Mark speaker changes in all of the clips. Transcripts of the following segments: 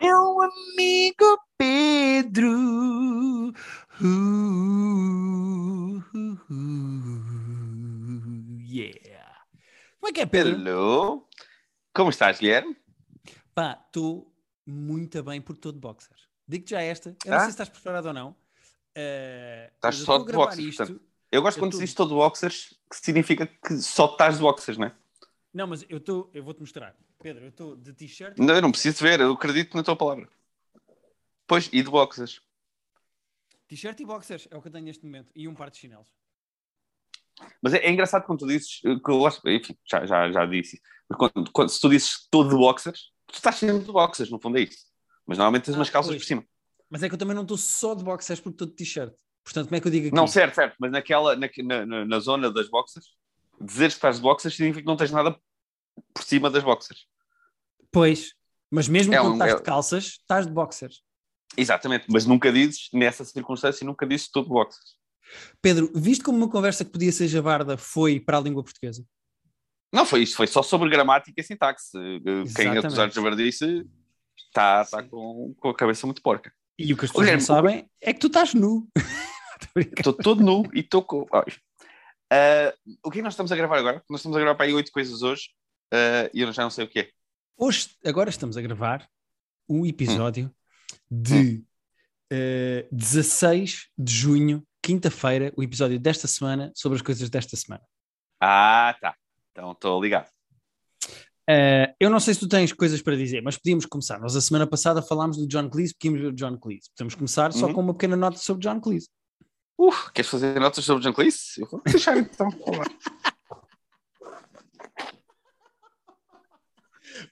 Speaker 1: Meu amigo Pedro. Uh, uh, uh, yeah. Como é que é, Pedro?
Speaker 2: Hello. Como estás, Guilherme?
Speaker 1: Pá, estou muito bem por todo boxer. Digo-te já esta. Eu não
Speaker 2: Ah?
Speaker 1: sei se estás preparado ou não. Uh,
Speaker 2: Estás só de boxers,
Speaker 1: isto-.
Speaker 2: Eu gosto
Speaker 1: Eu
Speaker 2: quando
Speaker 1: tô-
Speaker 2: dizes todo boxers, que significa que só estás de boxers, não é?
Speaker 1: Não, mas eu estou. Eu vou-te mostrar. Pedro, eu estou de t-shirt.
Speaker 2: Não, eu não preciso ver, eu acredito na tua palavra. Pois, e de boxers.
Speaker 1: T-shirt e boxers é o que eu tenho neste momento. E um par de chinelos.
Speaker 2: Mas é, é engraçado quando tu dizes, eh, que eu gosto, enfim, já, já, já disse isso. Mas quando, quando- se tu dizes todo de boxers, tu estás sempre de boxers, no fundo é isso. Mas normalmente tens
Speaker 1: Ah,
Speaker 2: umas calças
Speaker 1: pois.
Speaker 2: por cima.
Speaker 1: Mas é que eu também não estou só de boxers porque estou de t-shirt. Portanto, como é que eu digo aqui?
Speaker 2: Não, certo, certo, mas naquela, na, na, na- na zona das boxers, dizeres que estás de boxers significa que não tens nada por cima das boxers.
Speaker 1: Pois. Mas mesmo
Speaker 2: É
Speaker 1: quando
Speaker 2: um-
Speaker 1: estás
Speaker 2: é-
Speaker 1: de calças, estás de boxers.
Speaker 2: Exatamente, mas nunca dizes, nessa circunstância, nunca dizes todo de boxers.
Speaker 1: Pedro, viste como uma conversa que podia ser javarda foi para a língua portuguesa?
Speaker 2: Não foi isto, foi só sobre gramática e sintaxe. Eh, Quem
Speaker 1: Exatamente.
Speaker 2: acusar de javardice está tá com, com a cabeça muito porca.
Speaker 1: E o que as pessoas
Speaker 2: Guilherme,
Speaker 1: não sabem é que tu estás nu. Estou
Speaker 2: todo nu e estou com. Ai. Ah, o que é que nós estamos a gravar agora? Nós estamos a gravar para aí oito coisas hoje ah, e eu já não sei o que é.
Speaker 1: Hoje, agora estamos a gravar um
Speaker 2: Hum.
Speaker 1: episódio de eh, 16 de junho, quinta-feira, o episódio desta semana sobre as coisas desta semana.
Speaker 2: Ah, tá. Então estou ligado.
Speaker 1: Eh, eu não sei se tu tens coisas para dizer, mas podíamos começar. Nós a semana passada falámos do John Cleese, porque íamos ver o John Cleese. Podemos começar só
Speaker 2: Uhum.
Speaker 1: com uma pequena nota sobre John Cleese.
Speaker 2: Queres fazer notas sobre John Cleese? Eu vou deixar então.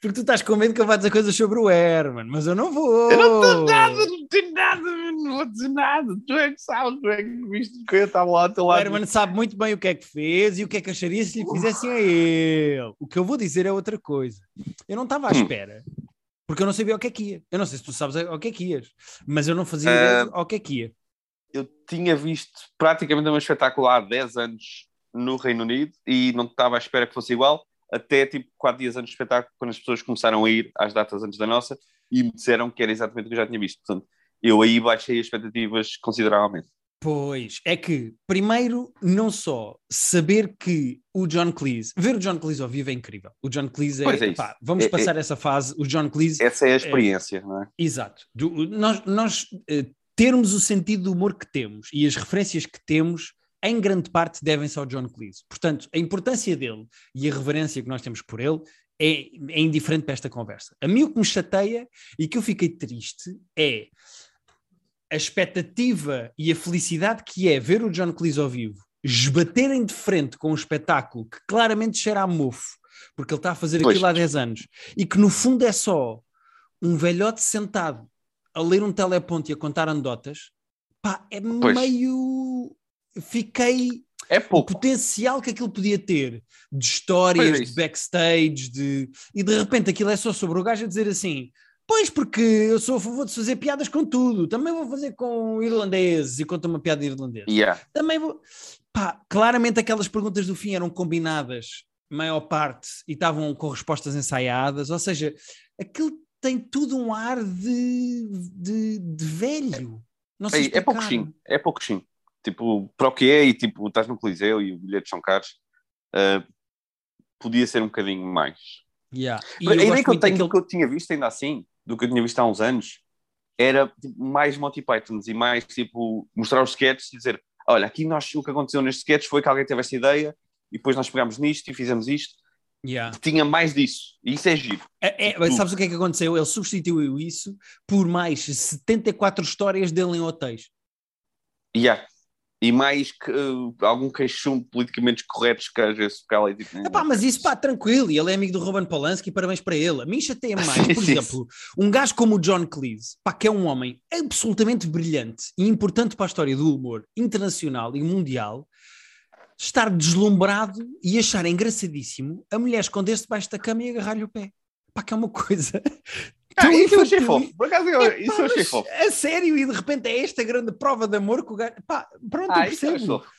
Speaker 1: Porque tu estás com medo que eu vá dizer coisas sobre o Herman, mas eu não vou.
Speaker 2: Eu não estou nada, não tenho nada, não vou dizer nada. Tu é que sabes, tu é que viste que eu estava lá ao teu
Speaker 1: O
Speaker 2: lado.
Speaker 1: Herman sabe muito bem o que é que fez e o que é que acharia se lhe fizessem a ele. O que eu vou dizer é outra coisa. Eu não estava à
Speaker 2: Hum.
Speaker 1: espera, porque eu não sabia o que é que ia. Eu não sei se tu sabes o que é que ias, mas eu não fazia
Speaker 2: Ah.
Speaker 1: ideia ao que é que ia.
Speaker 2: eu tinha visto praticamente um espetáculo há 10 anos no Reino Unido e não estava à espera que fosse igual, até tipo 4 dias antes do espetáculo, quando as pessoas começaram a ir às datas antes da nossa e me disseram que era exatamente o que eu já tinha visto. Portanto, eu aí baixei as expectativas consideravelmente.
Speaker 1: Pois, é que, primeiro, não só saber que o John Cleese, ver o John Cleese ao vivo é incrível. O John Cleese é,
Speaker 2: é
Speaker 1: pá, vamos
Speaker 2: É-
Speaker 1: passar essa fase, o John Cleese
Speaker 2: Essa é a experiência, não é?
Speaker 1: Exato. Do- nós nós eh, termos o sentido do humor que temos e as referências que temos, em grande parte, devem-se ao John Cleese. Portanto, a importância dele e a reverência que nós temos por ele é, é indiferente para esta conversa. A mim o que me chateia e que eu fiquei triste é a expectativa e a felicidade que é ver o John Cleese ao vivo esbaterem de frente com um espetáculo que claramente cheira a mofo, porque ele está a fazer
Speaker 2: Pois.
Speaker 1: aquilo há 10 anos, e que no fundo é só um velhote sentado a ler um teleponto e a contar anedotas, pá, é
Speaker 2: Pois.
Speaker 1: meio. Fiquei.
Speaker 2: É
Speaker 1: O
Speaker 2: pouco.
Speaker 1: potencial que aquilo podia ter de histórias,
Speaker 2: é
Speaker 1: de backstage, de... e de repente aquilo é só sobre o gajo a dizer assim: Pois, porque eu sou a favor de fazer piadas com tudo, também vou fazer com irlandeses e conta uma piada irlandesa.
Speaker 2: Yeah.
Speaker 1: Também vou. Pá, claramente aquelas perguntas do fim eram combinadas, maior parte, e estavam com respostas ensaiadas, ou seja, aquilo tem tudo um ar de, de, de velho. Não sei
Speaker 2: É, é pouco sim, é pouco sim. Tipo, para o que é, e tipo, estás no Coliseu e o bilhete são caros, ah, podia ser um bocadinho mais.
Speaker 1: Yeah. E
Speaker 2: a ideia
Speaker 1: gosto
Speaker 2: que eu tenho
Speaker 1: daquele-
Speaker 2: que eu tinha visto ainda assim, do que eu tinha visto há uns anos, era tipo, mais Monty Pythons e mais tipo mostrar os sketches e dizer: olha, aqui nós, o que aconteceu neste sketch foi que alguém teve esta ideia e depois nós pegámos nisto e fizemos isto.
Speaker 1: Yeah.
Speaker 2: Tinha mais disso, e isso é giro.
Speaker 1: É, é, sabes o que é que aconteceu? Ele substituiu isso por mais 74 histórias dele em hotéis.
Speaker 2: Yeah. E mais que, ah, algum queixume politicamente corretos que às vezes fica ali tipo.
Speaker 1: Epá, mas isso, pá, tranquilo. E ele é amigo do Roman Polanski, parabéns para ele. A mim chateia mais,
Speaker 2: Sim,
Speaker 1: por
Speaker 2: sim,
Speaker 1: exemplo, um gajo como o John Cleese, pá, que é um homem absolutamente brilhante e importante para a história do humor internacional e mundial, estar deslumbrado e achar engraçadíssimo a mulher esconder-se debaixo da cama e agarrar-lhe o pé. Pá, que é uma coisa.
Speaker 2: Ah,
Speaker 1: tão
Speaker 2: isso eu achei fofo. Por acaso, eu,
Speaker 1: Epá,
Speaker 2: isso eu achei fofo.
Speaker 1: A sério, e de repente é esta grande prova de amor que o gajo. Pá, pronto,
Speaker 2: Ah,
Speaker 1: eu
Speaker 2: eu
Speaker 1: percebo.
Speaker 2: fofo.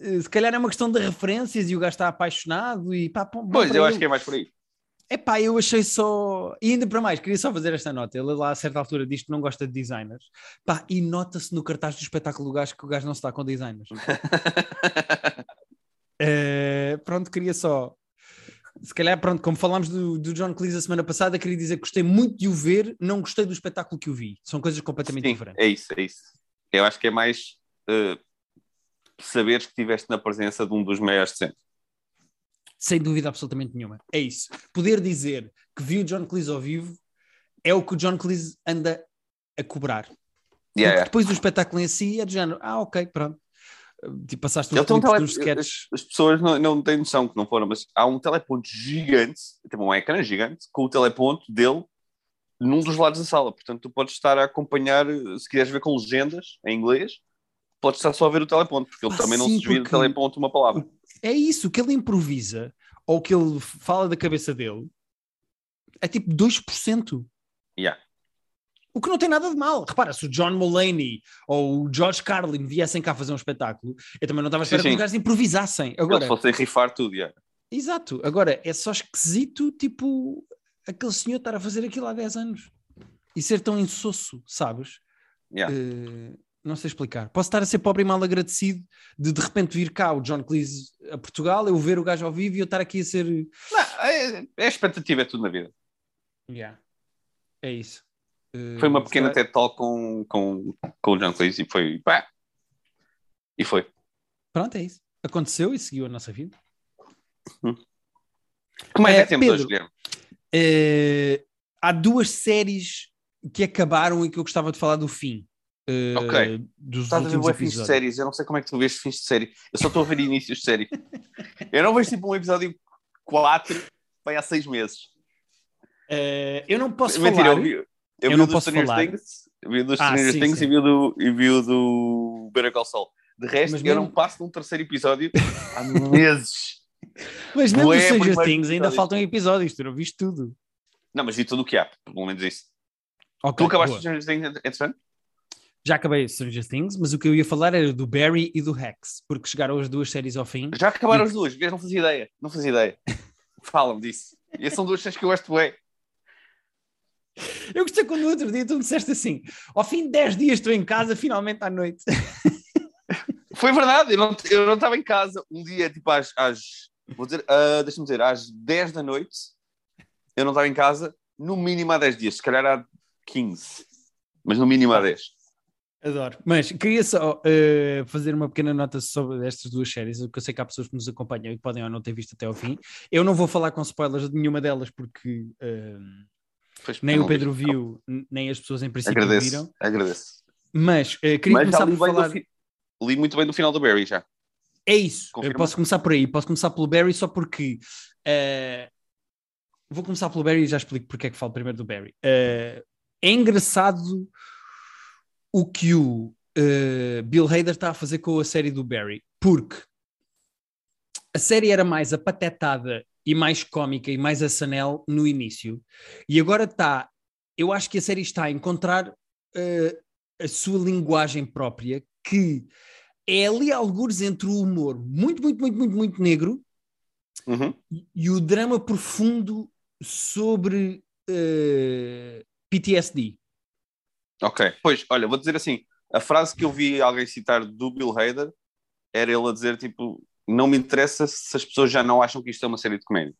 Speaker 1: Eh, Se calhar é uma questão de referências e o gajo está apaixonado e pá, bom
Speaker 2: Pois, eu acho que é mais por aí.
Speaker 1: Epá, eu achei só. E ainda para mais, queria só fazer esta nota. Ele lá a certa altura diz que não gosta de designers. Pá, e nota-se no cartaz do espetáculo do gajo que o gajo não se está com designers. Eh, pronto, queria só. Se calhar, pronto, como falámos do, do John Cleese a semana passada, queria dizer que gostei muito de o ver, não gostei do espetáculo que o vi. São coisas completamente
Speaker 2: Sim,
Speaker 1: diferentes.
Speaker 2: é isso, é isso. Eu acho que é mais uh, saberes que estiveste na presença de um dos maiores de sempre.
Speaker 1: Sem dúvida absolutamente nenhuma. É isso. Poder dizer que viu o John Cleese ao vivo é o que o John Cleese anda a cobrar.
Speaker 2: Yeah,
Speaker 1: Porque depois do espetáculo em si é do género, ah, ok, pronto. Tipo, passaste
Speaker 2: tem um
Speaker 1: clipes
Speaker 2: tele-. As, as pessoas não, não têm noção que não foram, mas há um teleponto gigante, tipo um ecrã gigante, com o teleponto dele num dos lados da sala. Portanto, tu podes estar a acompanhar, se quiseres ver com legendas em inglês, podes estar só a ver o teleponto, porque ele
Speaker 1: Ah,
Speaker 2: também não
Speaker 1: sim,
Speaker 2: se desvia do teleponto uma palavra.
Speaker 1: É isso, o que ele improvisa ou o que ele fala da cabeça dele é tipo 2%.
Speaker 2: Yeah.
Speaker 1: O que não tem nada de mal. Repara, se o John Mulaney ou o George Carlin viessem cá fazer um espetáculo, eu também não estava a esperar
Speaker 2: Sim,
Speaker 1: que os gajos improvisassem.
Speaker 2: Agora, se fossem rifar tudo, yeah.
Speaker 1: exato. Agora, é só esquisito, tipo, aquele senhor estar a fazer aquilo há 10 anos e ser tão insosso, sabes?
Speaker 2: Yeah.
Speaker 1: Eh, não sei explicar. Posso estar a ser pobre e mal agradecido de de repente vir cá o John Cleese a Portugal, eu ver o gajo ao vivo e eu estar aqui a ser.
Speaker 2: Não, é, é expectativa, é tudo na vida.
Speaker 1: É isso. Eh,
Speaker 2: Foi uma
Speaker 1: se
Speaker 2: pequena TED Talk com, com, com o John Cleese e foi. Pá. E foi.
Speaker 1: Pronto, é isso. Aconteceu e seguiu a nossa vida.
Speaker 2: Que mais é,
Speaker 1: É,
Speaker 2: que temos
Speaker 1: Pedro.
Speaker 2: hoje, Guilherme?
Speaker 1: Eh, há duas séries que acabaram e que eu gostava de falar do fim. eh,
Speaker 2: Ok.
Speaker 1: Dos
Speaker 2: Estás a ver bué fins de séries, eu não sei como é que tu vês fins de série. Eu só estou a ver inícios de série. Eu não vejo tipo um episódio 4 vai há 6 meses.
Speaker 1: Eh, eu não posso
Speaker 2: Mentira,
Speaker 1: falar.
Speaker 2: eu vi, eu
Speaker 1: Eu
Speaker 2: vi o do
Speaker 1: posso
Speaker 2: Stranger
Speaker 1: falar.
Speaker 2: Things, eu vi o do
Speaker 1: Ah,
Speaker 2: Stranger
Speaker 1: sim,
Speaker 2: Things
Speaker 1: sim.
Speaker 2: e vi o do, e vi o do Better Call Saul. De resto,
Speaker 1: Mas
Speaker 2: eu
Speaker 1: mesmo-
Speaker 2: não passo de um terceiro episódio há meses.
Speaker 1: Mas mesmo dos Stranger Things ainda faltam episódios, tu não viste tudo.
Speaker 2: Não, mas vi tudo o que há, pelo menos isso.
Speaker 1: Ok,
Speaker 2: tu acabaste
Speaker 1: boa.
Speaker 2: Stranger Things, entretanto?
Speaker 1: Já acabei Stranger Things, mas o que eu ia falar era do Barry e do Rex, porque chegaram as duas séries ao fim.
Speaker 2: Já acabaram
Speaker 1: E-
Speaker 2: as duas, vês? Não fazia ideia. Não fazia ideia. Fala-me disso. E são duas séries que eu gosto bem.
Speaker 1: Eu gostei quando no outro dia tu me disseste assim: ao fim de 10 dias estou em casa, finalmente à noite.
Speaker 2: Foi verdade, eu não, eu não estava em casa um dia, tipo às, às vou dizer, ah, deixa-me dizer, às 10 da noite, eu não estava em casa, no mínimo há 10 dias, se calhar há 15, mas no mínimo há 10.
Speaker 1: Adoro. Mas queria só eh, fazer uma pequena nota sobre estas duas séries, porque eu sei que há pessoas que nos acompanham e que podem ou não ter visto até ao fim. Eu não vou falar com spoilers de nenhuma delas, porque eh,
Speaker 2: Pois,
Speaker 1: nem
Speaker 2: não
Speaker 1: o Pedro
Speaker 2: vi.
Speaker 1: viu, n- nem as pessoas em princípio
Speaker 2: Agradeço,
Speaker 1: viram.
Speaker 2: agradeço.
Speaker 1: Mas eh, queria
Speaker 2: Mas
Speaker 1: começar por falar.
Speaker 2: fi- li muito bem do final do Barry já.
Speaker 1: É isso. Eu posso começar por aí. Posso começar pelo Barry só porque. eh, vou começar pelo Barry e já explico porque é que falo primeiro do Barry. Eh, é engraçado o que o eh, Bill Hader está a fazer com a série do Barry, porque a série era mais apatetada e mais cómica e mais a Sanel no início, e agora está. Eu acho que a série está a encontrar eh, a sua linguagem própria, que é ali algures entre o humor muito, muito, muito, muito, muito negro
Speaker 2: Uhum.
Speaker 1: e o drama profundo sobre eh, PTSD.
Speaker 2: Ok, pois, olha, vou dizer assim, a frase que eu vi alguém citar do Bill Hader era ele a dizer, tipo, não me interessa se as pessoas já não acham que isto é uma série de comédia.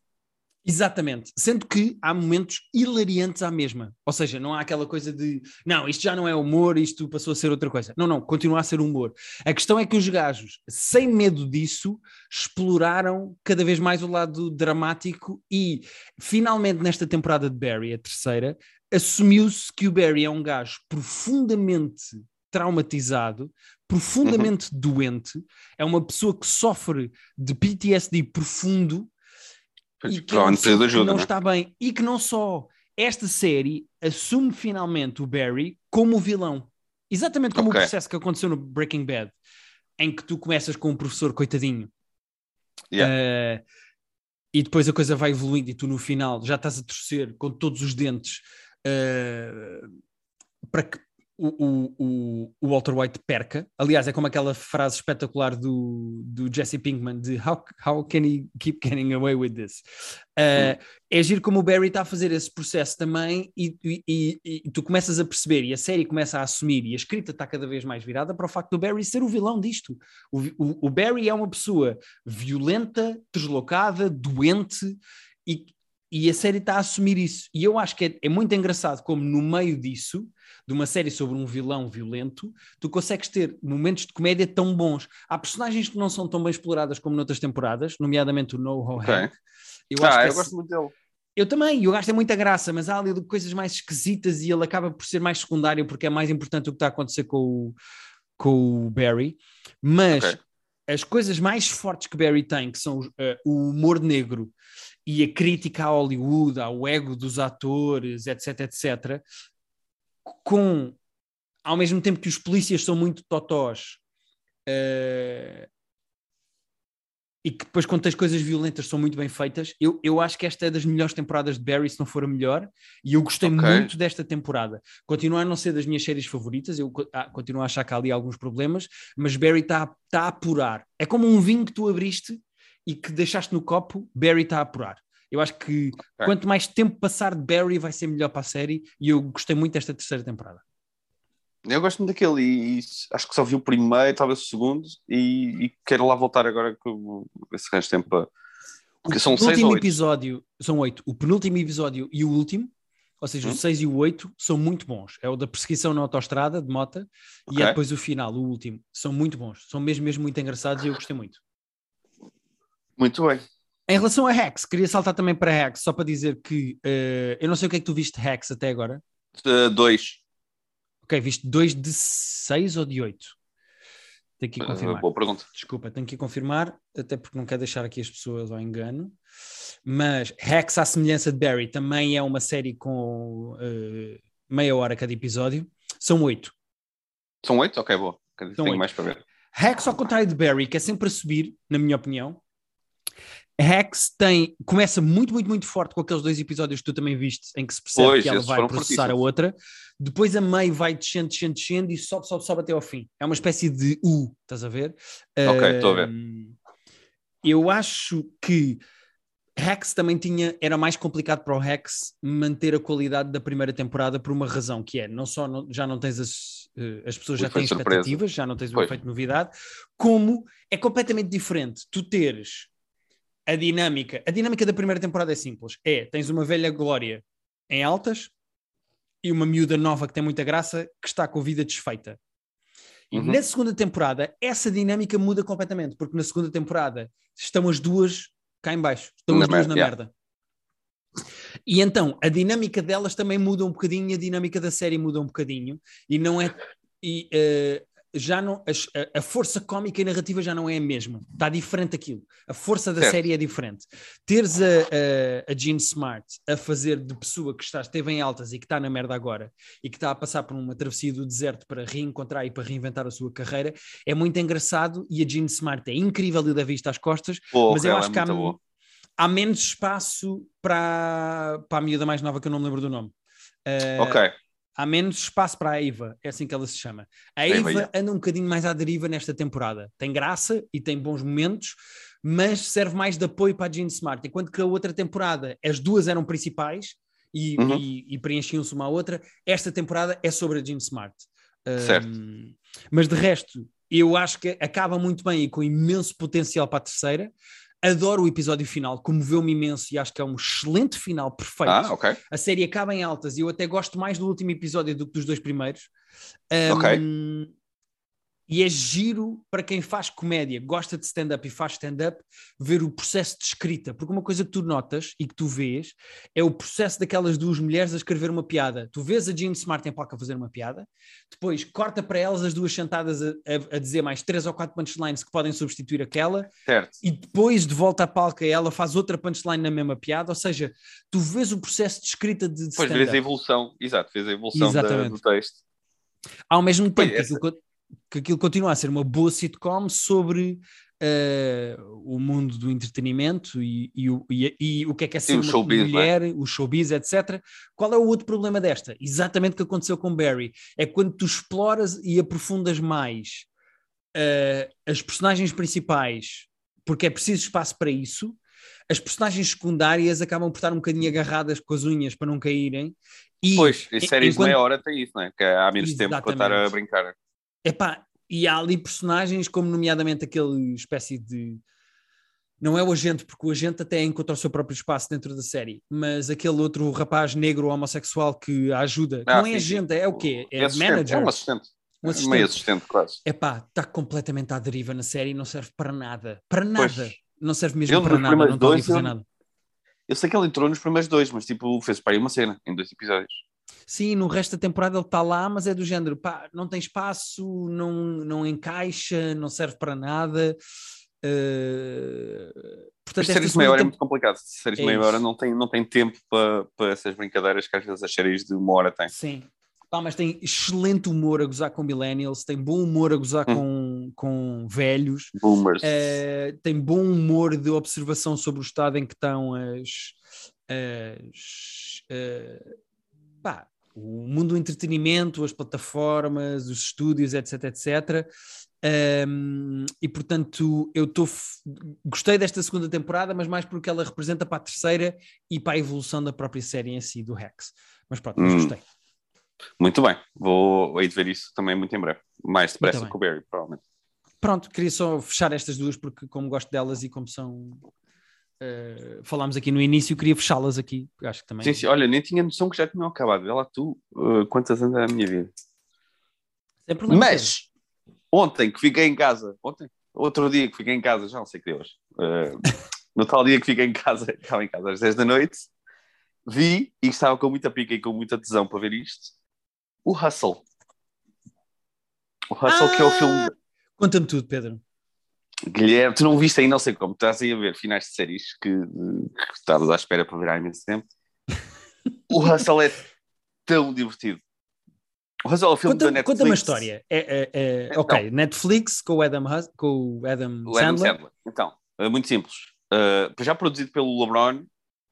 Speaker 1: Exatamente. Sendo que há momentos hilariantes à mesma. Ou seja, não há aquela coisa de não, isto já não é humor, isto passou a ser outra coisa. Não, não, continua a ser humor. A questão é que os gajos, sem medo disso, exploraram cada vez mais o lado dramático e finalmente nesta temporada de Barry, a terceira, assumiu-se que o Barry é um gajo profundamente traumatizado, profundamente doente, é uma pessoa que sofre de PTSD profundo
Speaker 2: Pois,
Speaker 1: e que que
Speaker 2: ajuda,
Speaker 1: não
Speaker 2: né?
Speaker 1: está bem. E que não só esta série assume finalmente o Barry como o vilão. Exatamente como
Speaker 2: Ok.
Speaker 1: o processo que aconteceu no Breaking Bad, em que tu começas com um professor coitadinho. Eh, e depois a coisa vai evoluindo e tu no final já estás a torcer com todos os dentes eh, para que o, o, o Walter White perca. Aliás, é como aquela frase espetacular do, do Jesse Pinkman de how, how can he keep getting away with this? Uh, é giro como o Barry está a fazer esse processo também e, e, e, e, tu começas a perceber e a série começa a assumir e a escrita está cada vez mais virada para o facto do Barry ser o vilão disto. O, o, o Barry é uma pessoa violenta, deslocada, doente e, e a série está a assumir isso. E eu acho que é, é, muito engraçado como no meio disso, de uma série sobre um vilão violento, tu consegues ter momentos de comédia tão bons. Há personagens que não são tão bem exploradas como noutras temporadas, nomeadamente o No Ho okay. Hank.
Speaker 2: Eu, ah, eu gosto muito dele.
Speaker 1: Eu também, eu gasto muita graça, mas há ali coisas mais esquisitas e ele acaba por ser mais secundário porque é mais importante o que está a acontecer com o, com o Barry. Mas okay. as coisas mais fortes que Barry tem, que são uh, o humor negro e a crítica a Hollywood, ao ego dos atores, etc, etc, com ao mesmo tempo que os polícias são muito totós uh, e que depois quando tens coisas violentas são muito bem feitas, eu, eu acho que esta é das melhores temporadas de Barry, se não for a melhor, e eu gostei okay. muito desta temporada. Continua a não ser das minhas séries favoritas, eu ah, continuo a achar que há ali alguns problemas, mas Barry está tá a apurar. É como um vinho que tu abriste e que deixaste no copo, Barry está a apurar. Eu acho que okay. quanto mais tempo passar de Barry vai ser melhor para a série e eu gostei muito desta terceira temporada.
Speaker 2: Eu gosto muito daquele e, e acho que só vi o primeiro, talvez o segundo, e, e quero lá voltar agora com esse resto de tempo para...
Speaker 1: Porque o são seis último episódio, são oito. O penúltimo episódio e o último, ou seja, hum? o seis e o oito, são muito bons. É o da perseguição na autostrada de mota okay. e é depois o final, o último. São muito bons. São mesmo, mesmo muito engraçados e eu gostei muito.
Speaker 2: Muito bem.
Speaker 1: Em relação a Hex, queria saltar também para Hex, só para dizer que uh, eu não sei o que é que tu viste Hex até agora.
Speaker 2: Uh, dois.
Speaker 1: Ok, viste dois de seis ou de oito? Tenho que confirmar. Uh,
Speaker 2: boa pergunta.
Speaker 1: Desculpa, tenho que confirmar, até porque não quero deixar aqui as pessoas ao engano. Mas Hex, à semelhança de Barry, também é uma série com meia hora cada episódio. São oito.
Speaker 2: São oito? Ok, boa. São Tenho 8. mais para ver.
Speaker 1: Hex, ao contrário de Barry, que é sempre a subir, na minha opinião, Hex tem, começa muito, muito, muito forte com aqueles dois episódios que tu também viste, em que se percebe pois, que ela vai processar a outra. Depois a meio vai descendo, descendo, descendo e sobe, sobe, sobe até ao fim. É uma espécie de U, estás a ver?
Speaker 2: Ok, estou uh, a ver.
Speaker 1: Eu acho que Hex também tinha, era mais complicado para o Hex manter a qualidade da primeira temporada por uma razão, que é, não só não, já não tens as, uh, as pessoas já têm expectativas, já não tens o pois. efeito de novidade, como é completamente diferente tu teres a dinâmica, a dinâmica da primeira temporada é simples. É, tens uma velha glória em altas e uma miúda nova que tem muita graça que está com a vida desfeita. E uhum. na segunda temporada, essa dinâmica muda completamente, porque na segunda temporada estão as duas cá em baixo, estão na as duas na yeah. merda. E então a dinâmica delas também muda um bocadinho, a dinâmica da série muda um bocadinho, e não é. E, uh, já não a, a, força cómica e narrativa já não é a mesma. Está diferente aquilo. A força da série é diferente. Teres a, a, a Jean Smart a fazer de pessoa que está, esteve em altas e que está na merda agora e que está a passar por uma travessia do deserto para reencontrar e para reinventar a sua carreira é muito engraçado e a Jean Smart é incrível e da vista às costas, Pô, mas eu acho é que há, há, menos espaço para, para a miúda mais nova que eu não me lembro do nome.
Speaker 2: Uh, ok
Speaker 1: há menos espaço para a Eva, é assim que ela se chama. A Eva, anda um bocadinho mais à deriva nesta temporada. Tem graça e tem bons momentos, mas serve mais de apoio para a Jean Smart. Enquanto que a outra temporada, as duas eram principais e, uhum. e, e preenchiam-se uma à outra, esta temporada é sobre a Jean Smart.
Speaker 2: Certo. Um,
Speaker 1: mas de resto, eu acho que acaba muito bem e com imenso potencial para a terceira. Adoro o episódio final, comoveu-me imenso e acho que é um excelente final perfeito.
Speaker 2: Ah, okay.
Speaker 1: A série acaba em altas e eu até gosto mais do último episódio do que dos dois primeiros. Um, ok. E é giro para quem faz comédia, gosta de stand-up e faz stand-up, ver o processo de escrita. Porque uma coisa que tu notas e que tu vês é o processo daquelas duas mulheres a escrever uma piada. Tu vês a Jean Smart em palco a fazer uma piada, depois corta para elas as duas sentadas a, a, a, dizer mais três ou quatro punchlines que podem substituir aquela,
Speaker 2: certo.
Speaker 1: e depois de volta à palca ela faz outra punchline na mesma piada. Ou seja, tu vês o processo de escrita de, de
Speaker 2: Depois vês a evolução, exato, vês a evolução da, do texto.
Speaker 1: Ao mesmo tempo, aquilo, que aquilo continua a ser uma boa sitcom sobre uh, o mundo do entretenimento e, e, o, e, e, o que é que é ser uma
Speaker 2: showbiz,
Speaker 1: mulher, o showbiz, etc. Qual é o outro problema desta? Exatamente o que aconteceu com Barry. É quando tu exploras e aprofundas mais uh, as personagens principais, porque é preciso espaço para isso, as personagens secundárias acabam por estar um bocadinho agarradas com as unhas para não caírem. E,
Speaker 2: pois, e séries enquanto... de meia hora tem isso, não é? Que há menos Exatamente. tempo para estar a brincar.
Speaker 1: Epá, e há ali personagens como nomeadamente aquele espécie de não é o agente, porque o agente até encontra o seu próprio espaço dentro da série, mas aquele outro rapaz negro homossexual que a ajuda, ah, não é agente, é o quê? É,
Speaker 2: é
Speaker 1: manager.
Speaker 2: É um assistente. Um assistente. Meio assistente, quase.
Speaker 1: É pá, está completamente à deriva na série e não serve para nada. Para nada. Pois, não serve mesmo para nada. Não está a fazer nada.
Speaker 2: Eu sei que ele entrou nos primeiros dois, mas tipo, fez para aí uma cena em dois episódios.
Speaker 1: Sim, no resto da temporada ele está lá, mas é do género, pá, não tem espaço, não, não encaixa, não serve para nada. Uh,
Speaker 2: portanto, séries de meia hora é muito complicado. Séries de é meia hora não tem, não tem tempo para, para essas brincadeiras que às vezes as séries de uma hora têm.
Speaker 1: Sim. Pá, mas tem excelente humor a gozar com millennials, tem bom humor a gozar hum. com, com velhos,
Speaker 2: boomers,
Speaker 1: uh, tem bom humor de observação sobre o estado em que estão as, as uh, pá, o mundo do entretenimento, as plataformas, os estúdios, etc, etc. Um, e portanto, eu estou gostei desta segunda temporada, mas mais porque ela representa para a terceira e para a evolução da própria série em si, do Rex. Mas pronto, mas hum. gostei.
Speaker 2: Muito bem, vou aí de ver isso também muito em breve. Mais depressa que o Barry, provavelmente.
Speaker 1: Pronto, queria só fechar estas duas porque, como gosto delas e como são Uh, falámos aqui no início, queria fechá-las aqui. Acho que também.
Speaker 2: Sim, sim, olha, nem tinha noção que já tinham acabado. Vê lá tu uh, quantas anos é a minha vida. Sem problema. Mas ontem que fiquei em casa, ontem, outro dia que fiquei em casa, já não sei que Deus, uh, no tal dia que fiquei em casa, estava em casa às 10 da noite, vi e estava com muita pica e com muita tesão para ver isto. O Hustle. O Hustle, ah, que é o filme. Ah!
Speaker 1: Conta-me tudo, Pedro.
Speaker 2: Guilherme, tu não viste aí, não sei como, estás aí a ver finais de séries que, que estavas à espera para ver há imenso tempo. o Hustle é tão divertido.
Speaker 1: O Hustle é o filme conta, da Netflix. Conta uma história. É, é, é então, ok, Netflix com o Adam, Hus, com o Adam, o Adam Sandler. Sandler.
Speaker 2: Então, é muito simples. Uh, já produzido pelo LeBron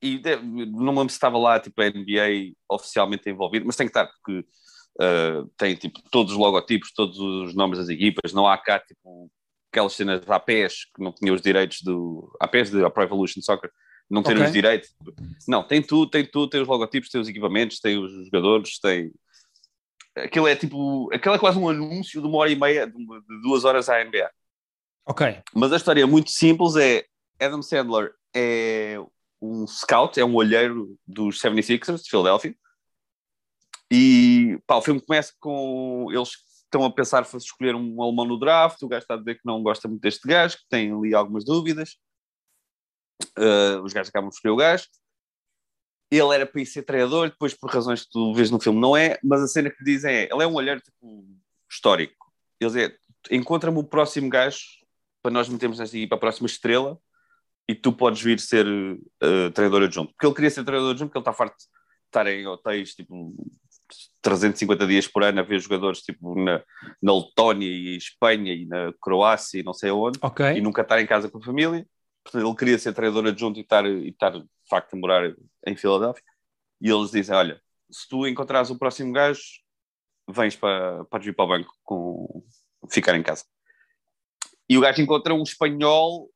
Speaker 2: e não me lembro se estava lá tipo a NBA oficialmente envolvido, mas tem que estar porque uh, tem tipo todos os logotipos, todos os nomes das equipas, não há cá tipo aquelas cenas de APs que não tinham os direitos do APs de Pro Evolution Soccer, não terem okay. os direitos. Não, tem tudo, tem tudo, tem os logotipos, tem os equipamentos, tem os jogadores, tem. Aquilo é tipo. Aquilo é quase um anúncio de uma hora e meia, de, duas horas à NBA.
Speaker 1: Ok.
Speaker 2: Mas a história é muito simples: é Adam Sandler é um scout, é um olheiro dos 76ers de Filadélfia. E pá, o filme começa com eles estão a pensar se escolher um alemão no draft, o gajo está a dizer que não gosta muito deste gajo, que tem ali algumas dúvidas. Uh, os gajos acabam de escolher o gajo. Ele era para ir ser treinador, depois por razões que tu vês no filme não é, mas a cena que dizem é, ele é um olhar tipo, histórico. Eles é, encontra-me o próximo gajo para nós metermos nesta equipa a próxima estrela e tu podes vir ser uh, treinador adjunto. Porque ele queria ser treinador adjunto porque ele está farto de estar em hotéis tipo 350 dias por ano a ver jogadores tipo na, na Letónia e Espanha e na Croácia e não sei onde
Speaker 1: okay.
Speaker 2: e nunca estar em casa com a família. Portanto, ele queria ser treinador adjunto e estar, e estar de facto a morar em Filadélfia. E eles dizem: Olha, se tu encontrares o próximo gajo, vens para, para ir para o banco com ficar em casa. E o gajo encontra um espanhol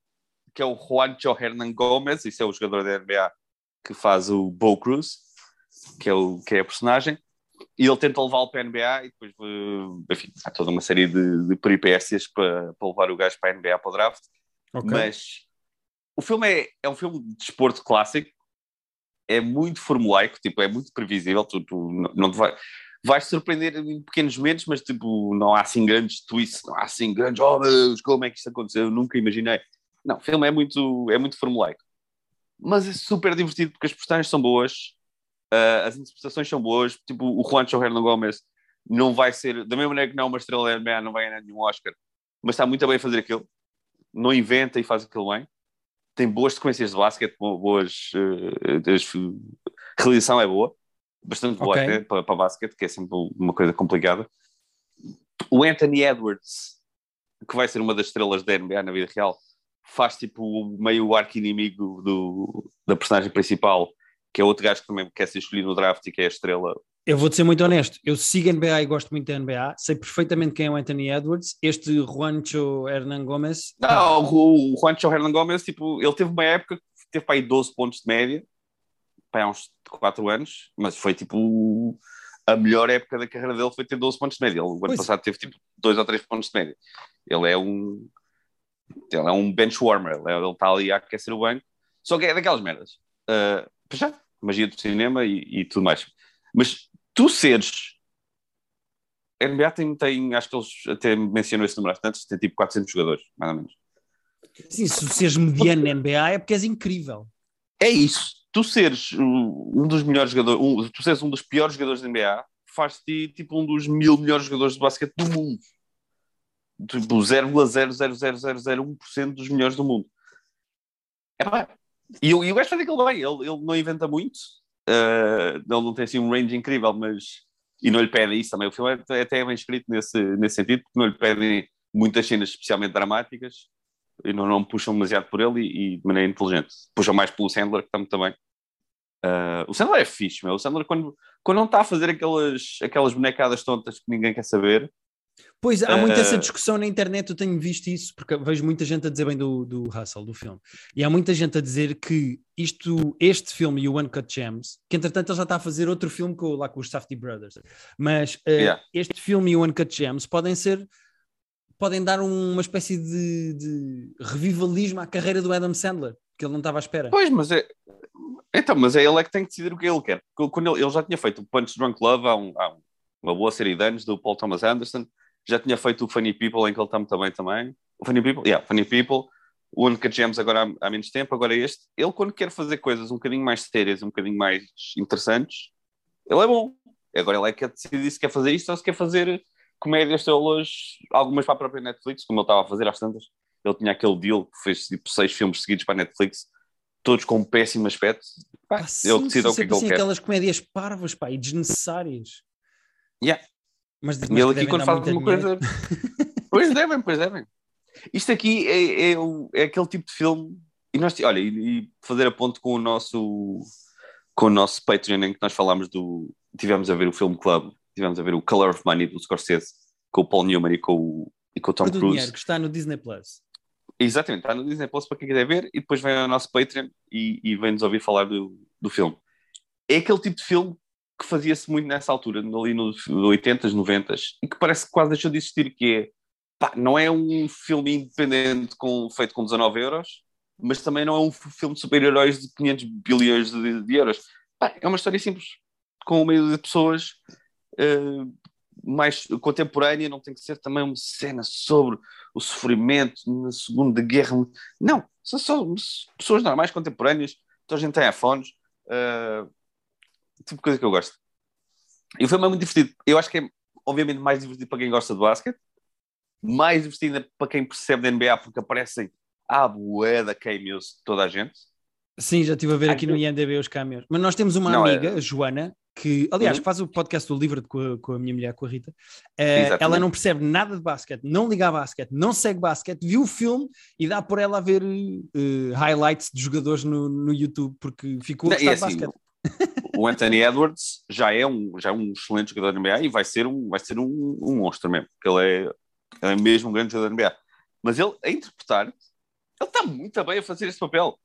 Speaker 2: que é o Juancho Hernan Gómez, isso é o jogador da NBA que faz o Bo Cruz, que é, o, que é a personagem e ele tenta levá-lo para a NBA e depois, eh, enfim, há toda uma série de, de peripécias para, para levar o gajo para a NBA para o draft. Okay. Mas o filme é, é um filme de desporto clássico, é muito formulaico, tipo, é muito previsível, tu, tu não, não te vai, vais surpreender em pequenos momentos, mas tipo, não há assim grandes twists, não há assim grandes, oh Deus, como é que isto aconteceu? Eu nunca imaginei. Não, o filme é muito, é muito formulaico. Mas é super divertido porque as personagens são boas, Uh, as interpretações são boas, tipo o Juancho Hernan Gomes não vai ser, da mesma maneira que não é uma estrela da NBA, não vai ganhar nenhum Oscar, mas está muito bem a fazer aquilo, não inventa e faz aquilo bem. Tem boas sequências de basquete, boas. Uh, a realização é boa, bastante boa okay. até para, para basquete, que é sempre uma coisa complicada. O Anthony Edwards que vai ser uma das estrelas da NBA na vida real, faz tipo meio o arco-inimigo do, da personagem principal, que é outro gajo que também quer ser escolhido no draft e que é a estrela.
Speaker 1: Eu vou-te ser muito honesto, eu sigo a NBA e gosto muito da NBA, sei perfeitamente quem é o Anthony Edwards, este Juancho Hernan Gomes.
Speaker 2: Não, o, Juancho Hernan Gomes, tipo, ele teve uma época que teve para aí 12 pontos de média, para há uns 4 anos, mas foi tipo a melhor época da carreira dele foi ter 12 pontos de média. Ele, o ano
Speaker 1: Pois.
Speaker 2: passado teve tipo 2 ou 3 pontos de média. Ele é um ele é um bench warmer, ele, ele está ali a aquecer o banco, só que é daquelas merdas. Uh, já, magia do cinema e, e tudo mais. Mas tu seres a NBA tem, tem, acho que eles até mencionam esse número antes, tem tipo 400 jogadores, mais ou menos.
Speaker 1: Sim, se tu seres mediano na NBA é porque és incrível.
Speaker 2: É isso. Tu seres um um dos melhores jogadores, um, tu seres um dos piores jogadores da NBA, faz-te tipo um dos mil melhores jogadores de basquete do mundo. Tipo 0,00001% dos melhores do mundo. É pá. E, o- gajo faz aquilo bem, ele, ele não inventa muito, eh, ele não tem assim um range incrível, mas. E não lhe pedem isso também. O filme é até é bem escrito nesse, nesse sentido, porque não lhe pedem muitas cenas especialmente dramáticas e não, não puxam demasiado por ele e, e de maneira inteligente. Puxam mais pelo Sandler, que também. também. Uh, o Sandler é fixe, meu. O Sandler, quando, quando não está a fazer aquelas, aquelas bonecadas tontas que ninguém quer saber,
Speaker 1: Pois, há muita essa
Speaker 2: Eh,
Speaker 1: discussão na internet, eu tenho visto isso, porque vejo muita gente a dizer bem do, do Hustle, do filme. E há muita gente a dizer que isto, este filme e o One Cut Gems, que entretanto ele já está a fazer outro filme com, lá com os Safdie Brothers, mas eh,
Speaker 2: Yeah.
Speaker 1: este filme e o One Cut Gems podem ser, podem dar um- uma espécie de, de revivalismo à carreira do Adam Sandler, que ele não estava à espera.
Speaker 2: Pois, mas é. Então, mas é ele é que tem que decidir o que ele quer. Quando ele, ele já tinha feito o Punch Drunk Love há, um- há um- uma boa série de anos do Paul Thomas Anderson, já tinha feito o Funny People em que ele está muito bem também. O Funny People, yeah, Funny People, o único que James agora há, há menos tempo, agora este. Ele, quando quer fazer coisas um bocadinho mais sérias, um bocadinho mais interessantes, ele é bom. Agora ele é que quer decidir se quer fazer isto ou se quer fazer comédias tolas, algumas para a própria Netflix, como ele estava a fazer às tantas. Ele tinha aquele deal que fez tipo seis filmes seguidos para a Netflix, todos com um péssimo aspecto. Pá, ele
Speaker 1: sim,
Speaker 2: decide o que é que ele
Speaker 1: assim,
Speaker 2: quer.
Speaker 1: aquelas comédias parvas, pá, e desnecessárias.
Speaker 2: Yeah.
Speaker 1: Mas, mas
Speaker 2: E ele aqui, quando
Speaker 1: dar
Speaker 2: faz
Speaker 1: muito
Speaker 2: uma
Speaker 1: dinheiro.
Speaker 2: coisa. pois devem, pois devem. Isto aqui é, é, o- é aquele tipo de filme. E nós, olha, e, fazer a ponto com o nosso com o nosso Patreon em que nós falámos do. Tivemos a ver o Film Club, tivemos a ver o Color of Money do Scorsese com o Paul Newman e com o, e com o Tom Cruise.
Speaker 1: dinheiro que está no Disney Plus.
Speaker 2: Exatamente, está no Disney Plus para quem quiser ver e depois vem ao nosso Patreon e, e vem-nos ouvir falar do, do filme. É aquele tipo de filme que fazia-se muito nessa altura, ali nos 80s, 90s, e que parece que quase deixou de existir, que é, pá, não é um filme independente com, feito com 19 euros, mas também não é um filme de super-heróis de 500 bilhões de, de euros. Pá, é uma história simples, com o meio de pessoas eh, mais contemporânea, não tem que ser também uma cena sobre o sofrimento na Segunda Guerra. Não, são só pessoas normais, contemporâneas, toda a gente tem iPhones, uh, tipo de coisa que eu gosto. E o filme é muito divertido. Eu acho que é, obviamente, mais divertido para quem gosta de basquete, mais divertido para quem percebe da NBA, porque aparecem à bué da cameos de toda a gente.
Speaker 1: Sim, já estive a ver
Speaker 2: Ah,
Speaker 1: aqui no IMDB os cameos. Mas nós temos uma
Speaker 2: Não, é-
Speaker 1: amiga, a Joana, que, aliás,
Speaker 2: Uhum.
Speaker 1: faz o podcast do Livre com a, com a minha mulher, com a Rita.
Speaker 2: Exatamente.
Speaker 1: ela não percebe nada de basquete, não liga a basquete, não segue basquete, viu o filme e dá por ela a ver eh, highlights de jogadores no, no YouTube, porque ficou a
Speaker 2: Não,
Speaker 1: gostar de
Speaker 2: assim,
Speaker 1: basquete.
Speaker 2: o Anthony Edwards já é um, já é um excelente jogador da NBA e vai ser um, vai ser um, um monstro mesmo, porque ele é, ele é mesmo um grande jogador da NBA. Mas ele, a interpretar, ele está muito bem a fazer esse papel.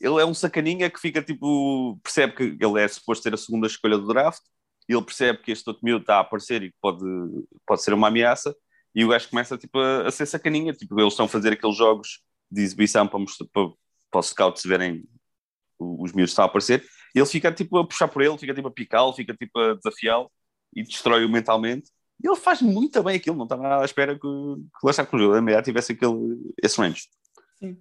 Speaker 2: Ele é um sacaninha que fica tipo, percebe que ele é suposto ter a segunda escolha do draft, e ele percebe que este outro miúdo está a aparecer e que pode, pode ser uma ameaça, e o gajo começa tipo, a, a ser sacaninha. Tipo, eles estão a fazer aqueles jogos de exibição para, mostrar, para, para os scouts verem os miúdos que estão a aparecer, e ele fica tipo a puxar por ele, fica tipo a picá-lo, fica tipo a desafiá-lo e destrói-o mentalmente. E ele faz muito bem aquilo, não estava nada à espera que, que lá com o jogo tivesse aquele, esse range.
Speaker 1: Sim.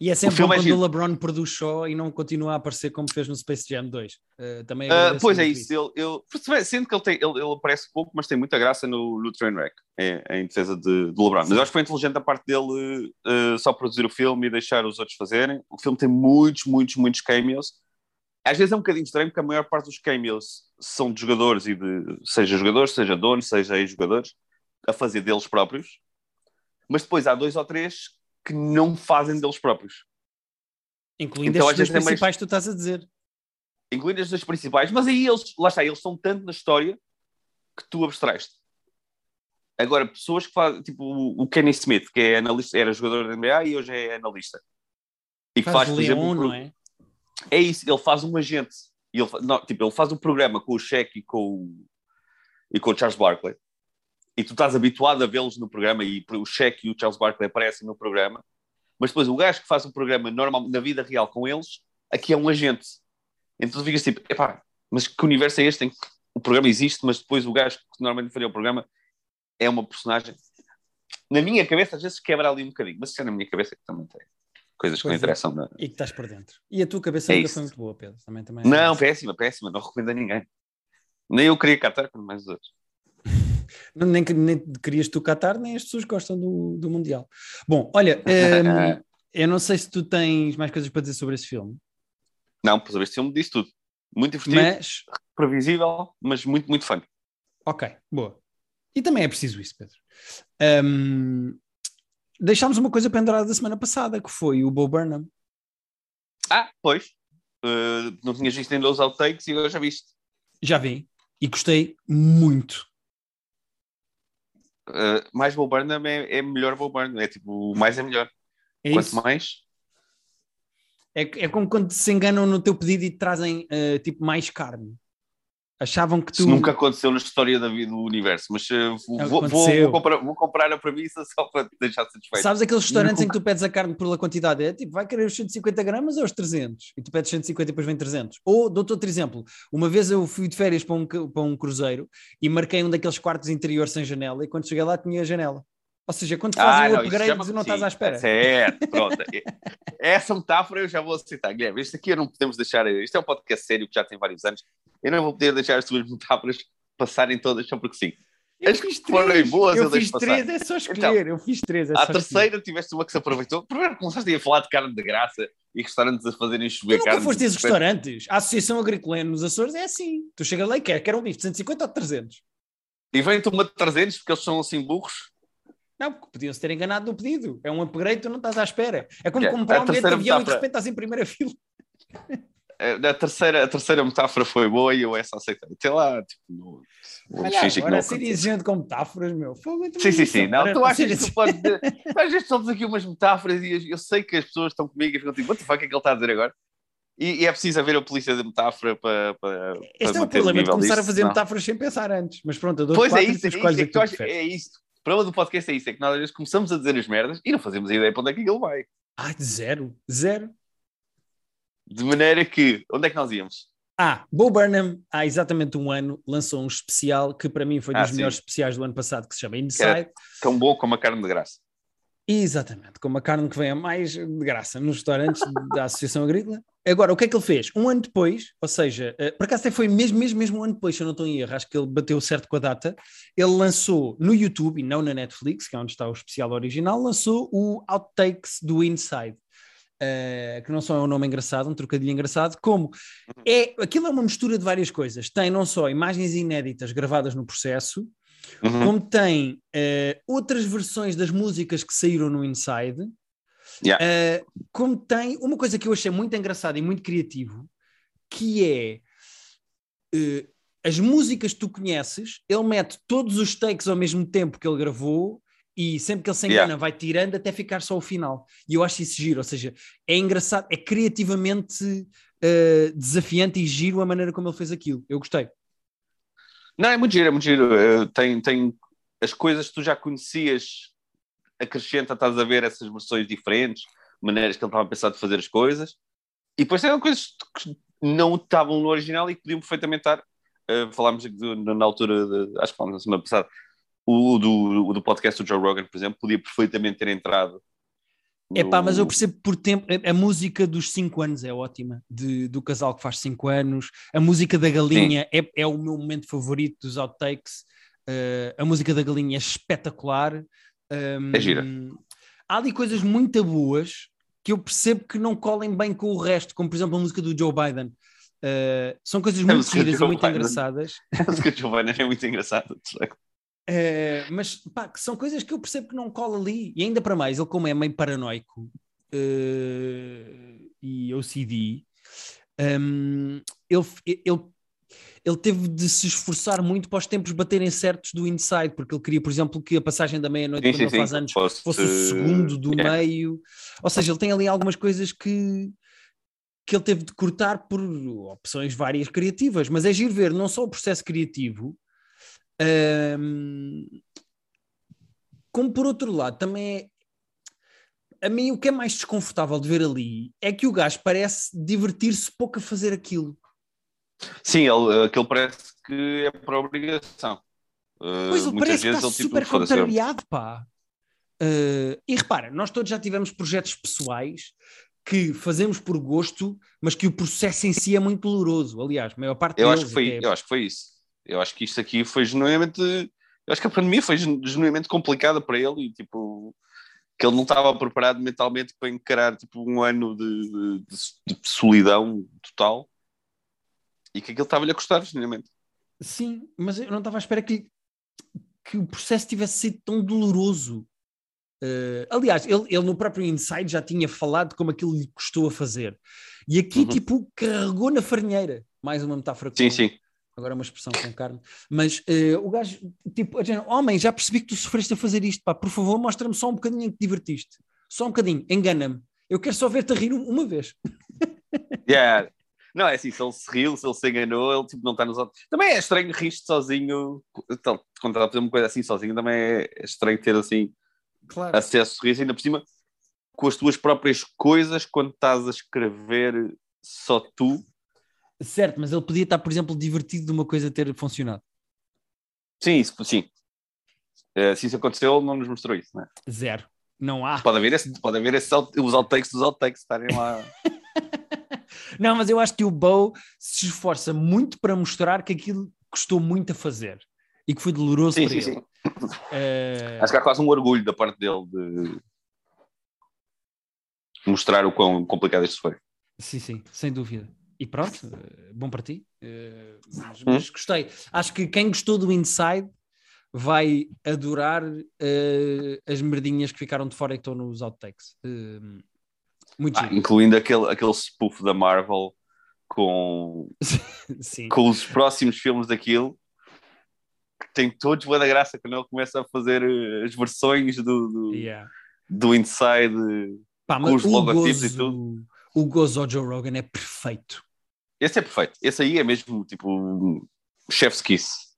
Speaker 1: E é sempre bom
Speaker 2: é
Speaker 1: quando o LeBron produz só e não continua a aparecer como fez no Space Jam 2. Eh, também agradeço
Speaker 2: pois é isso, ele, ele, sendo que ele, tem, ele, ele aparece pouco, mas tem muita graça no, no Trainwreck, é, em defesa de, LeBron. Mas eu acho que foi inteligente da parte dele uh, só produzir o filme e deixar os outros fazerem. O filme tem muitos, muitos, muitos cameos. Às vezes é um bocadinho estranho, porque a maior parte dos cameos são de jogadores e de, seja jogadores, seja donos, seja ex-jogadores, a fazer deles próprios. mas depois há dois ou três que não fazem deles próprios.
Speaker 1: Incluindo
Speaker 2: Então,
Speaker 1: estes dois
Speaker 2: é mais-
Speaker 1: principais que tu estás a dizer.
Speaker 2: Incluindo as duas principais, mas aí eles, lá está, eles são tanto na história que tu abstraste. Agora, pessoas que fazem, tipo o Kenny Smith, que é analista, era jogador da NBA e hoje é analista. E que
Speaker 1: Faz,
Speaker 2: faz, por exemplo,
Speaker 1: Leon,
Speaker 2: um pro-
Speaker 1: não é?
Speaker 2: É isso, ele faz um agente. Ele, não, tipo, ele faz um programa com o Shaq e com o, e com o Charles Barkley. E tu estás habituado a vê-los no programa e o Shaq e o Charles Barkley aparecem no programa. Mas depois o gajo que faz o programa normal, na vida real com eles, aqui é um agente. Então tu ficas tipo, epá, mas que universo é este em que o programa existe, mas depois o gajo que normalmente faria o programa é uma personagem. Na minha cabeça, às vezes quebra ali um bocadinho, mas isso é na minha cabeça que também tem coisas que me
Speaker 1: é.
Speaker 2: interessam. na-
Speaker 1: E que estás por dentro. E a tua cabeça
Speaker 2: É
Speaker 1: nunca
Speaker 2: isso.
Speaker 1: foi muito boa, Pedro. Também, também
Speaker 2: Não, péssima, péssima, não recomendo a ninguém. Nem eu queria Qatar, quanto mais os outros.
Speaker 1: Não, nem, nem querias tu Qatar, nem as pessoas gostam do, do Mundial. Bom, olha, hum, eu não sei se tu tens mais coisas para dizer sobre esse filme,
Speaker 2: Não, pois a ver se filme disse tudo. Muito divertido,
Speaker 1: mas
Speaker 2: previsível, mas muito, muito fã.
Speaker 1: ok, boa. E também é preciso isso, Pedro. Hum, deixámos uma coisa pendurada da semana passada, que foi o Bo Burnham.
Speaker 2: Ah, pois. Uh, não tinhas visto ainda os outtakes e agora já viste.
Speaker 1: Já vi e gostei muito.
Speaker 2: Uh, mais Bo Burnham é, é melhor Bo Burnham. É tipo, mais é melhor.
Speaker 1: É
Speaker 2: Quanto
Speaker 1: isso.
Speaker 2: mais,
Speaker 1: É, é como quando se enganam no teu pedido e te trazem eh, tipo mais carne. Achavam que tu.
Speaker 2: isso nunca aconteceu na história da vida do universo. Mas uh, vou, vou, vou comprar, vou comprar a premissa só para te deixar satisfeito.
Speaker 1: Sabes aqueles restaurantes em
Speaker 2: Nunca.
Speaker 1: que tu pedes a carne pela quantidade? É tipo, vai querer os 150 gramas ou os 300? E tu pedes 150 e depois vem 300. Ou, dou-te outro exemplo. Uma vez eu fui de férias para um, para um cruzeiro e marquei um daqueles quartos interiores sem janela e quando cheguei lá tinha a janela. Ou seja, quando fazem o
Speaker 2: Ah, não, isso
Speaker 1: upgrade
Speaker 2: chama-
Speaker 1: e não estás à espera.
Speaker 2: Certo, pronto. Essa metáfora eu já vou aceitar, Guilherme. Isto aqui não podemos deixar. Isto é um podcast sério que já tem vários anos. Eu não vou poder deixar as tuas metáforas passarem todas só porque sim.
Speaker 1: Eu
Speaker 2: As que forem boas, eu
Speaker 1: eu
Speaker 2: deixo
Speaker 1: fiz
Speaker 2: passar.
Speaker 1: três, é só escolher. eu fiz três. É só escolher.
Speaker 2: terceira tiveste uma que se aproveitou. Primeiro começaste a falar de carne de graça e restaurantes a fazerem chover
Speaker 1: nunca
Speaker 2: carne.
Speaker 1: foste a esses restaurantes. A Associação Agrícola nos Açores é assim. Tu chegas lá e quer, quer um bife de 150 ou de 300.
Speaker 2: E vem-te uma de 300 porque eles são assim burros.
Speaker 1: Não, porque podiam-se ter enganado no pedido. É um upgrade, tu não estás à espera. É como
Speaker 2: Já,
Speaker 1: comprar
Speaker 2: a
Speaker 1: um bilhete de avião e de
Speaker 2: metáfora.
Speaker 1: repente estás em primeira fila.
Speaker 2: Eh, A terceira, a terceira metáfora foi boa e eu essa aceitei. Até lá, tipo, não, vou
Speaker 1: Olha,
Speaker 2: fingir que
Speaker 1: agora
Speaker 2: não
Speaker 1: a ser
Speaker 2: aconteceu.
Speaker 1: exigente com metáforas, meu. Fogo,
Speaker 2: Sim, sim, sim. Não, tu achas que tu podes dizer. Às vezes aqui umas metáforas e eu sei que as pessoas estão comigo e ficam tipo, what the fuck, que é que ele está a dizer agora? E, e é preciso haver a polícia de metáfora para. para
Speaker 1: Este
Speaker 2: para
Speaker 1: é o problema de começar
Speaker 2: disso,
Speaker 1: a fazer
Speaker 2: não.
Speaker 1: metáforas sem pensar antes. Mas pronto, eu dou
Speaker 2: Pois é
Speaker 1: quatro e
Speaker 2: isso, é isso, é, que
Speaker 1: que
Speaker 2: tu achas- é isso. O problema do podcast é isso, é que nós às vezes começamos a dizer as merdas e não fazemos ideia para onde é que ele vai.
Speaker 1: Ai, de zero, zero.
Speaker 2: De maneira que, onde é que nós íamos?
Speaker 1: Ah, Bo Burnham, há exatamente um ano, lançou um especial que para mim foi
Speaker 2: Ah,
Speaker 1: dos
Speaker 2: sim.
Speaker 1: melhores especiais do ano passado, que se chama Inside.
Speaker 2: Tão bom como a carne de graça.
Speaker 1: Exatamente, com uma carne que vem a mais de graça nos restaurantes da Associação Agrícola. Agora, o que é que ele fez? Um ano depois, ou seja, eh, por acaso até foi mesmo, mesmo, mesmo um ano depois, se eu não estou em erro, acho que ele bateu certo com a data. Ele lançou no YouTube e não na Netflix, que é onde está o especial original, lançou o Outtakes do Inside. eh, que não só é um nome engraçado, um trocadilho engraçado, como é aquilo é uma mistura de várias coisas. Tem não só imagens inéditas gravadas no processo,
Speaker 2: Uhum.
Speaker 1: como tem eh, outras versões das músicas que saíram no Inside,
Speaker 2: Yeah.
Speaker 1: eh, como tem uma coisa que eu achei muito engraçada e muito criativo, que é eh, as músicas que tu conheces, ele mete todos os takes ao mesmo tempo que ele gravou e sempre que ele se engana
Speaker 2: Yeah.
Speaker 1: vai tirando até ficar só o final. E eu acho isso giro, ou seja, é engraçado, é criativamente eh, desafiante e giro a maneira como ele fez aquilo. Eu gostei.
Speaker 2: Não, é muito giro, é muito giro. Eh, tem, tem as coisas que tu já conhecias, acrescenta, estás a ver essas versões diferentes, maneiras que ele estava a pensar de fazer as coisas. E depois tem coisas que não estavam no original e que podiam perfeitamente estar. Eh, falámos na altura, de, acho que falamos na semana passada, o do, o do podcast do Joe Rogan, por exemplo, podia perfeitamente ter entrado.
Speaker 1: É pá, mas eu percebo por tempo. A, a música dos 5 anos é ótima, de- do casal que faz 5 anos. A música da galinha é, é o meu momento favorito dos outtakes. Uh, a música da galinha é espetacular. Um,
Speaker 2: É gira.
Speaker 1: Há ali coisas muito boas que eu percebo que não colem bem com o resto, como por exemplo a música do Joe Biden. Uh, são coisas muito
Speaker 2: do
Speaker 1: giras e
Speaker 2: Joe
Speaker 1: muito
Speaker 2: Biden.
Speaker 1: engraçadas.
Speaker 2: A música de Giovanna é muito engraçada. de facto.
Speaker 1: Uh, mas pá, são coisas que eu percebo que não cola ali, e ainda para mais, ele, como é meio paranoico uh, e OCD, um, ele, ele, ele teve de se esforçar muito para os tempos baterem certos do Inside, porque ele queria, por exemplo, que a passagem da meia-noite, quando sim, ele faz anos, fosse... fosse... o segundo do yeah. meio. Ou seja, ele tem ali algumas coisas que, que ele teve de cortar por opções várias criativas, mas é giro ver não só o processo criativo, um, como por outro lado, também é. A mim, o que é mais desconfortável de ver ali é que o gajo parece divertir-se pouco a fazer aquilo.
Speaker 2: Sim, ele, aquilo parece que é por obrigação.
Speaker 1: Uh, pois ele parece que está tipo, super contrariado, pá. Uh, e repara, nós todos já tivemos projetos pessoais que fazemos por gosto, mas que o processo em si é muito doloroso. Aliás, a maior parte
Speaker 2: eu acho que foi, Eu acho que foi isso. Eu acho que isto aqui foi genuinamente. Eu acho que a pandemia foi genuinamente complicada para ele e tipo que ele não estava preparado mentalmente para encarar tipo um ano de, de, de, solidão total e que aquilo estava-lhe a custar genuinamente.
Speaker 1: Sim, mas eu não estava à espera que, que o processo tivesse sido tão doloroso. Uh, aliás, ele, ele, no próprio Inside já tinha falado como aquilo lhe custou a fazer. E aqui, uhum. tipo, carregou na farinheira. Mais uma metáfora.
Speaker 2: Sim, sim
Speaker 1: agora é uma expressão com carne, mas uh, o gajo, tipo, homem, já percebi que tu sofreste a fazer isto, pá, por favor, mostra-me só um bocadinho em que te divertiste, só um bocadinho, engana-me, eu quero só ver-te a rir uma vez.
Speaker 2: Yeah. Não, é assim, se ele se riu, se ele se enganou, ele tipo, não está nos outros. Também é estranho rir-te sozinho, então, quando está a fazer uma coisa assim sozinho, também é estranho ter assim claro. acesso a sorriso, ainda por cima com as tuas próprias coisas, quando estás a escrever só tu,
Speaker 1: Certo, mas ele podia estar, por exemplo, divertido de uma coisa ter funcionado.
Speaker 2: Sim, isso, sim. Uh, se isso aconteceu, ele não nos mostrou isso, não é?
Speaker 1: Zero. Não há.
Speaker 2: Pode haver, esse, pode haver esse, os outtakes dos outtakes estarem lá.
Speaker 1: não, mas eu acho que o Bow se esforça muito para mostrar que aquilo custou muito a fazer e que foi doloroso sim, para sim, ele. Sim.
Speaker 2: Uh... Acho que há quase um orgulho da parte dele de mostrar o quão complicado isto foi.
Speaker 1: Sim, sim, sem dúvida. E pronto, eh, bom para ti. Eh, mas, mas, gostei. Acho que quem gostou do Inside vai adorar uh, as merdinhas que ficaram de fora e que estão nos outtakes. Uh,
Speaker 2: muito ah, incluindo aquele, aquele spoof da Marvel com, com os próximos filmes daquilo. Que tem todos boa da graça quando ele começa a fazer as versões do, do, yeah. do Inside Pá, com os logotipos e tudo.
Speaker 1: O gozo Joe Rogan é perfeito.
Speaker 2: Esse é perfeito. Esse aí é mesmo tipo chef's kiss.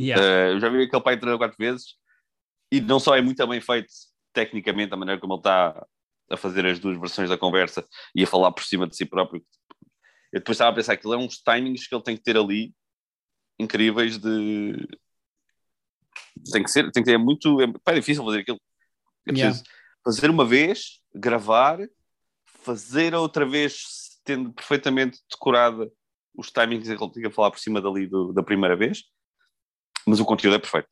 Speaker 2: Yeah. Uh, já vi aquele pai três ou quatro vezes e não só é muito bem feito tecnicamente, a maneira como ele está a fazer as duas versões da conversa e a falar por cima de si próprio. Eu depois estava a pensar que ele é uns timings que ele tem que ter ali incríveis de. Tem que ser, tem que ter é muito. É, é difícil fazer aquilo. É preciso yeah. fazer uma vez, gravar, fazer outra vez tendo perfeitamente decorada os timings em que ele tinha a falar por cima dali do, da primeira vez, mas o conteúdo é perfeito.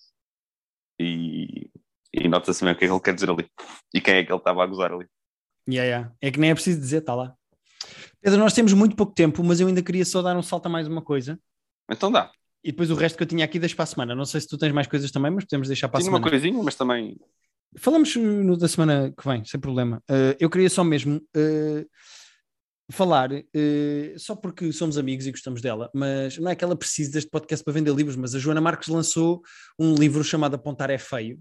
Speaker 2: E, e nota-se mesmo o que é que ele quer dizer ali e quem é que ele estava a gozar ali.
Speaker 1: Yeah, yeah. É que nem é preciso dizer, está lá. Pedro, nós temos muito pouco tempo, mas eu ainda queria só dar um salto a mais uma coisa.
Speaker 2: Então dá.
Speaker 1: E depois o resto que eu tinha aqui deixo para a semana. Não sei se tu tens mais coisas também, mas podemos deixar para Tinha a semana.
Speaker 2: uma coisinha, mas também.
Speaker 1: Falamos no da semana que vem, sem problema. Uh, eu queria só mesmo uh, falar, uh, só porque somos amigos e gostamos dela, mas não é que ela precise deste podcast para vender livros, mas a Joana Marques lançou um livro chamado Apontar é Feio,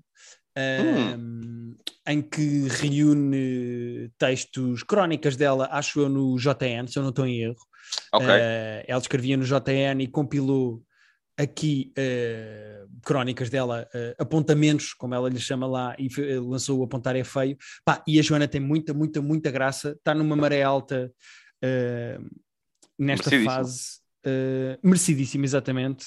Speaker 1: uh, hum. em que reúne textos, crónicas dela, acho eu, no JN, se eu não estou em erro. Okay. Uh, ela escrevia no JN e compilou aqui uh, crónicas dela, uh, apontamentos, como ela lhe chama lá, e lançou o Apontar é Feio. Pá, e a Joana tem muita, muita, muita graça, está numa maré alta uh, nesta fase. Merecidíssimo, exatamente.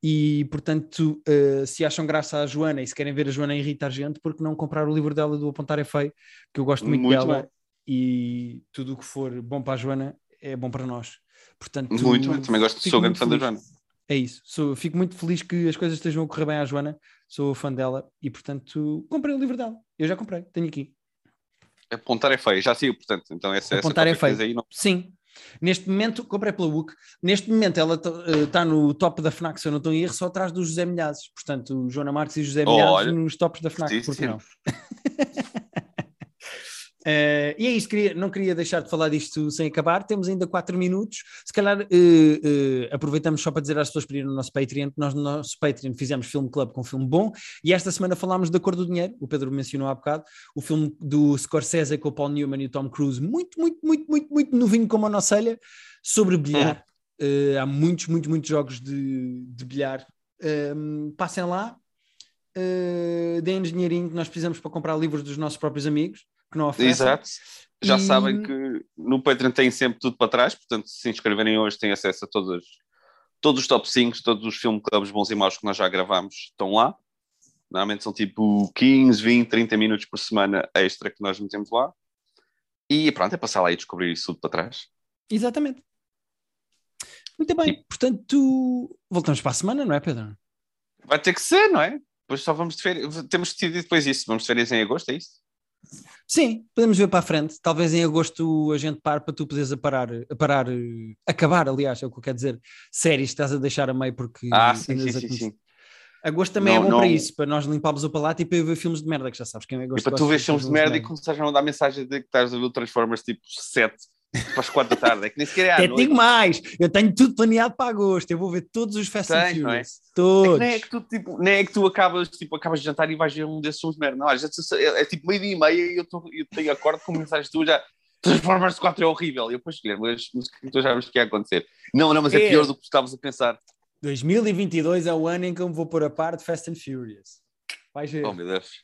Speaker 1: E portanto, se acham graça à Joana e se querem ver a Joana irritar gente, porque não comprar o livro dela do Apontar é Feio, que eu gosto muito, muito dela bom. e tudo o que for bom para a Joana é bom para nós. Portanto,
Speaker 2: muito também gosto, sou grande fã da Joana.
Speaker 1: É isso, sou, fico muito feliz que as coisas estejam a correr bem à Joana, sou fã dela e portanto comprei o livro dela. Eu já comprei, tenho aqui.
Speaker 2: Apontar é feio, já saiu, portanto. Então essa,
Speaker 1: Apontar
Speaker 2: essa
Speaker 1: é feio. Aí não... Sim. Neste momento, comprei pela WUC. Neste momento, ela está uh, no top da FNAC, se eu não estou em erro, só atrás do José Milhazes. Portanto, Joana Marques e José Milhazes nos tops da FNAC. Por que não? Uh, e é isso, queria, não queria deixar de falar disto sem acabar. Temos ainda 4 minutos. Se calhar uh, uh, aproveitamos só para dizer às pessoas para ir no nosso Patreon, que nós no nosso Patreon fizemos Filme Club com um filme bom e esta semana falámos da Cor do Dinheiro. O Pedro mencionou há bocado o filme do Scorsese com o Paul Newman e o Tom Cruise, muito, muito, muito, muito, muito novinho como a nossa ilha, sobre bilhar. há muitos, muitos, muitos jogos de, de bilhar. Ehm, passem lá, deem-nos dinheirinho que nós precisamos para comprar livros dos nossos próprios amigos que não oferecem.
Speaker 2: Exato. Já e... sabem que no Patreon tem sempre tudo para trás, portanto, se inscreverem hoje, têm acesso a todos, todos os top 5, todos os filmes clubes bons e maus que nós já gravamos estão lá. Normalmente são tipo 15, 20, 30 minutos por semana extra que nós metemos lá. E pronto, é passar lá e descobrir isso tudo para trás.
Speaker 1: Exatamente. Muito bem, e... portanto, voltamos para a semana, não é, Pedro?
Speaker 2: Vai ter que ser, não é? Depois só vamos de férias. Temos decidido depois isso. Vamos de férias em agosto, é isso?
Speaker 1: Sim, podemos ver para a frente. Talvez em agosto a gente pare para tu poderes a parar, parar, acabar, aliás, é o que eu quero dizer. Séries estás a deixar a meio porque.
Speaker 2: Ah, sim, sim, sim, sim,
Speaker 1: Agosto também não, é bom não... para isso, para nós limparmos o palato e para eu ver filmes de merda, que já sabes quem é
Speaker 2: agosto. E para tu ver filmes de merda, de merda e começares a não dar mensagem de que estás a ver o Transformers tipo 7 para as 4 da tarde, é que nem sequer é à
Speaker 1: Até digo mais, eu tenho tudo planeado para agosto, eu vou ver todos os Fast and Furious. É? Todos. É
Speaker 2: nem, é que tu, tipo, nem é que tu acabas, tipo, acabas de jantar e vais ver um desses filmes de merda. Não, é, é, tipo meio dia e meia e eu, tô, eu tenho acordo com mensagens tu já. Transformers 4 é horrível. E eu depois escolher, mas, mas tu já vês o que ia acontecer. Não, não, mas é, é pior do que estavas a pensar.
Speaker 1: 2022 é o ano em que eu me vou pôr a par de Fast and Furious. Vais ver.
Speaker 2: Oh meu Deus.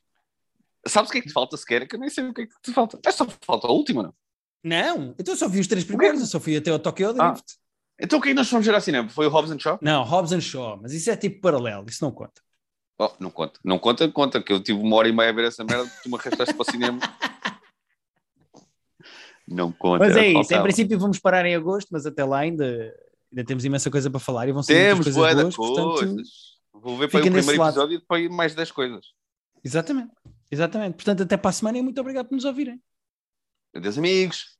Speaker 2: Sabes o que é que te falta sequer? Que eu nem sei o que é que te falta. É só falta a última, não?
Speaker 1: Não, então eu só vi os três primeiros, eu só fui até ao Tokyo Drift. Ah.
Speaker 2: Então o que é que nós fomos ver ao cinema? Foi o Hobbs and Shaw?
Speaker 1: Não, Hobbs and Shaw, mas isso é tipo paralelo, isso não conta.
Speaker 2: Oh, não conta, não conta, conta, que eu tive uma hora e meia a ver essa merda, tu me arrastaste para o cinema. Não conta.
Speaker 1: Mas é isso, faltava. em princípio vamos parar em agosto, mas até lá ainda, ainda temos imensa coisa para falar e vão ser
Speaker 2: temos coisas boas, coisas. Portanto, Vou ver para o primeiro lado. episódio e depois mais 10 coisas.
Speaker 1: Exatamente, exatamente. Portanto, até para a semana e muito obrigado por nos ouvirem.
Speaker 2: Adeus, amigos.